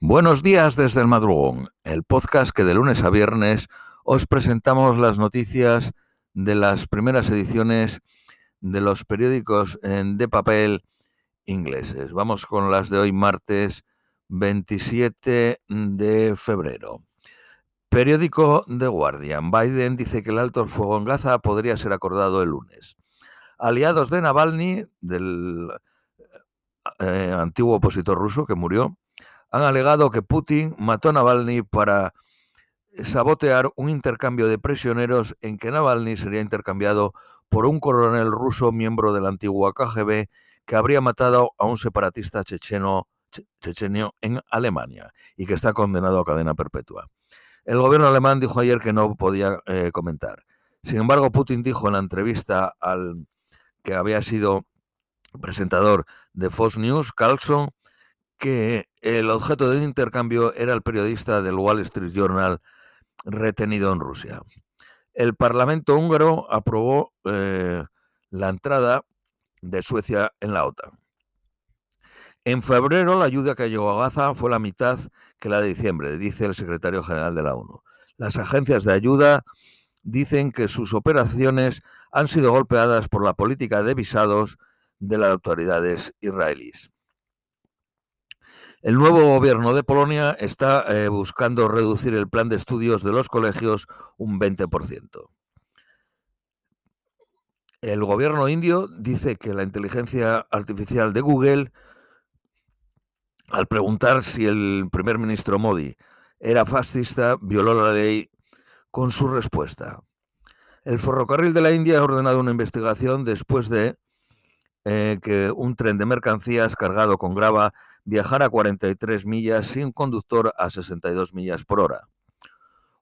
Buenos días desde el madrugón, el podcast que de lunes a viernes os presentamos las noticias de las primeras ediciones de los periódicos de papel ingleses. Vamos con las de hoy martes 27 de febrero. Periódico The Guardian. Biden dice que el alto el fuego en Gaza podría ser acordado el lunes. Aliados de Navalny, del eh, antiguo opositor ruso que murió, han alegado que Putin mató a Navalny para sabotear un intercambio de prisioneros en que Navalny sería intercambiado por un coronel ruso miembro de la antigua KGB que habría matado a un separatista checheno, chechenio en Alemania y que está condenado a cadena perpetua. El gobierno alemán dijo ayer que no podía eh, comentar. Sin embargo, Putin dijo en la entrevista al que había sido presentador de Fox News, Carlson, que el objeto de intercambio era el periodista del Wall Street Journal retenido en Rusia. El Parlamento húngaro aprobó eh, la entrada de Suecia en la OTAN. En febrero la ayuda que llegó a Gaza fue la mitad que la de diciembre, dice el secretario general de la ONU. Las agencias de ayuda dicen que sus operaciones han sido golpeadas por la política de visados de las autoridades israelíes. El nuevo gobierno de Polonia está eh, buscando reducir el plan de estudios de los colegios un 20%. El gobierno indio dice que la inteligencia artificial de Google, al preguntar si el primer ministro Modi era fascista, violó la ley con su respuesta. El ferrocarril de la India ha ordenado una investigación después de eh, que un tren de mercancías cargado con grava viajara a 43 millas sin conductor a 62 millas por hora.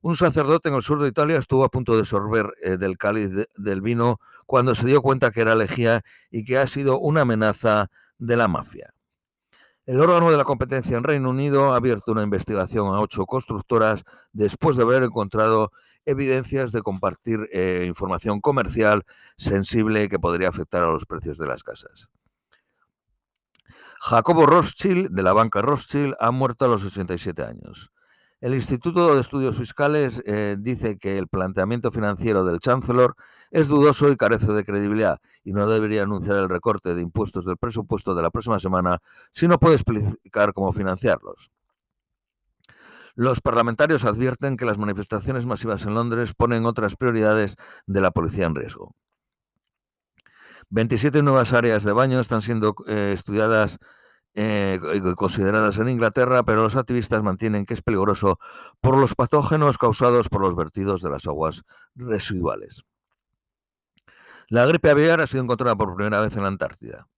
Un sacerdote en el sur de Italia estuvo a punto de sorber eh, del cáliz del vino cuando se dio cuenta que era lejía y que ha sido una amenaza de la mafia. El órgano de la competencia en Reino Unido ha abierto una investigación a ocho constructoras después de haber encontrado evidencias de compartir eh, información comercial sensible que podría afectar a los precios de las casas. Jacobo Rothschild, de la banca Rothschild, ha muerto a los 87 años. El Instituto de Estudios Fiscales eh, dice que el planteamiento financiero del Chancellor es dudoso y carece de credibilidad y no debería anunciar el recorte de impuestos del presupuesto de la próxima semana si no puede explicar cómo financiarlos. Los parlamentarios advierten que las manifestaciones masivas en Londres ponen otras prioridades de la policía en riesgo. 27 nuevas áreas de baño están siendo eh, estudiadas eh, consideradas en Inglaterra, pero los activistas mantienen que es peligroso por los patógenos causados por los vertidos de las aguas residuales. La gripe aviar ha sido encontrada por primera vez en la Antártida.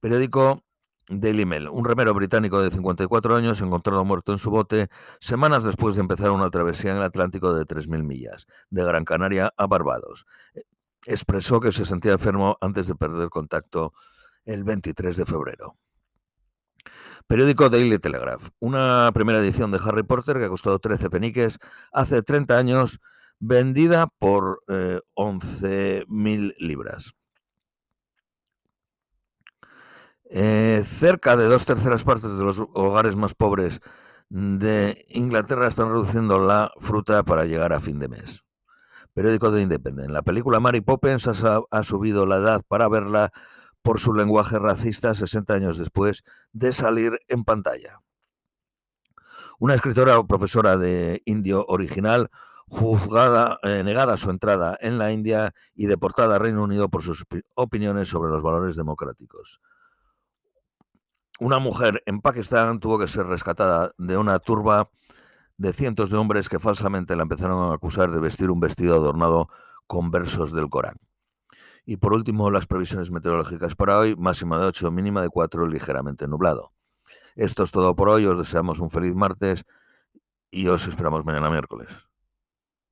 Periódico Daily Mail. Un remero británico de 54 años encontrado muerto en su bote semanas después de empezar una travesía en el Atlántico de 3.000 millas, de Gran Canaria a Barbados. Expresó que se sentía enfermo antes de perder contacto el 23 de febrero. Periódico Daily Telegraph. Una primera edición de Harry Potter que costado 13 peniques hace 30 años, vendida por 11.000 eh, libras. Eh, cerca de dos terceras partes de los hogares más pobres de Inglaterra están reduciendo la fruta para llegar a fin de mes. Periódico de Independent. La película Mary Poppins ha, subido la edad para verla por su lenguaje racista 60 años después de salir en pantalla. Una escritora o profesora de indio original juzgada, eh, negada su entrada en la India y deportada a Reino Unido por sus opiniones sobre los valores democráticos. Una mujer en Pakistán tuvo que ser rescatada de una turba de cientos de hombres que falsamente la empezaron a acusar de vestir un vestido adornado con versos del Corán. Y por último, las previsiones meteorológicas para hoy, máxima de 8, mínima de 4, ligeramente nublado. Esto es todo por hoy, os deseamos un feliz martes y os esperamos mañana miércoles.